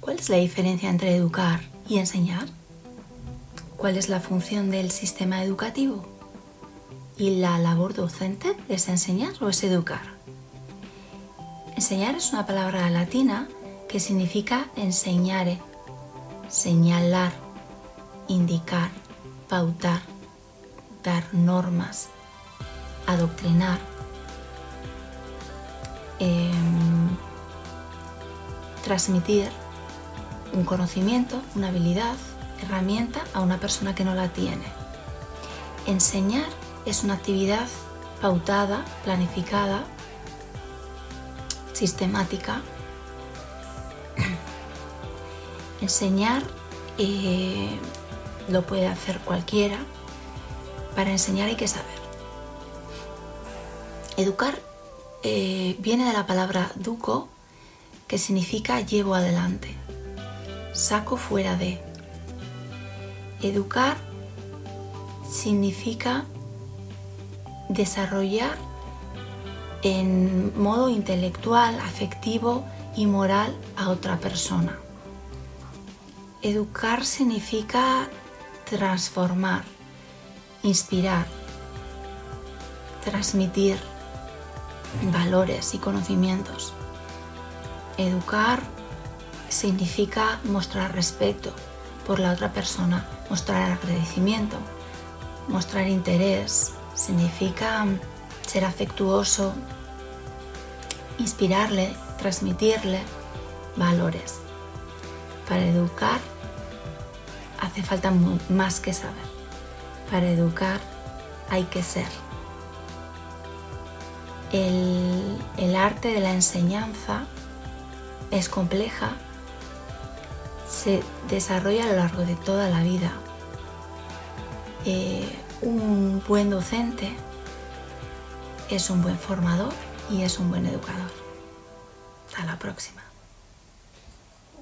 ¿Cuál es la diferencia entre educar y enseñar? ¿Cuál es la función del sistema educativo? ¿Y la labor docente es enseñar o es educar? Enseñar es una palabra latina que significa enseñare, señalar, indicar, pautar, dar normas, adoctrinar. Em, transmitir un conocimiento, una habilidad, herramienta a una persona que no la tiene. Enseñar es una actividad pautada, planificada, sistemática. Enseñar eh, lo puede hacer cualquiera. Para enseñar hay que saber. Educar eh, viene de la palabra duco, que significa llevo adelante, saco fuera de. Educar significa desarrollar en modo intelectual, afectivo y moral a otra persona. Educar significa transformar, inspirar, transmitir valores y conocimientos. Educar significa mostrar respeto por la otra persona, mostrar agradecimiento, mostrar interés, significa ser afectuoso, inspirarle, transmitirle valores. Para educar hace falta más que saber. Para educar hay que ser. El, arte de la enseñanza es compleja, se desarrolla a lo largo de toda la vida. Eh, un buen docente es un buen formador y es un buen educador. Hasta la próxima.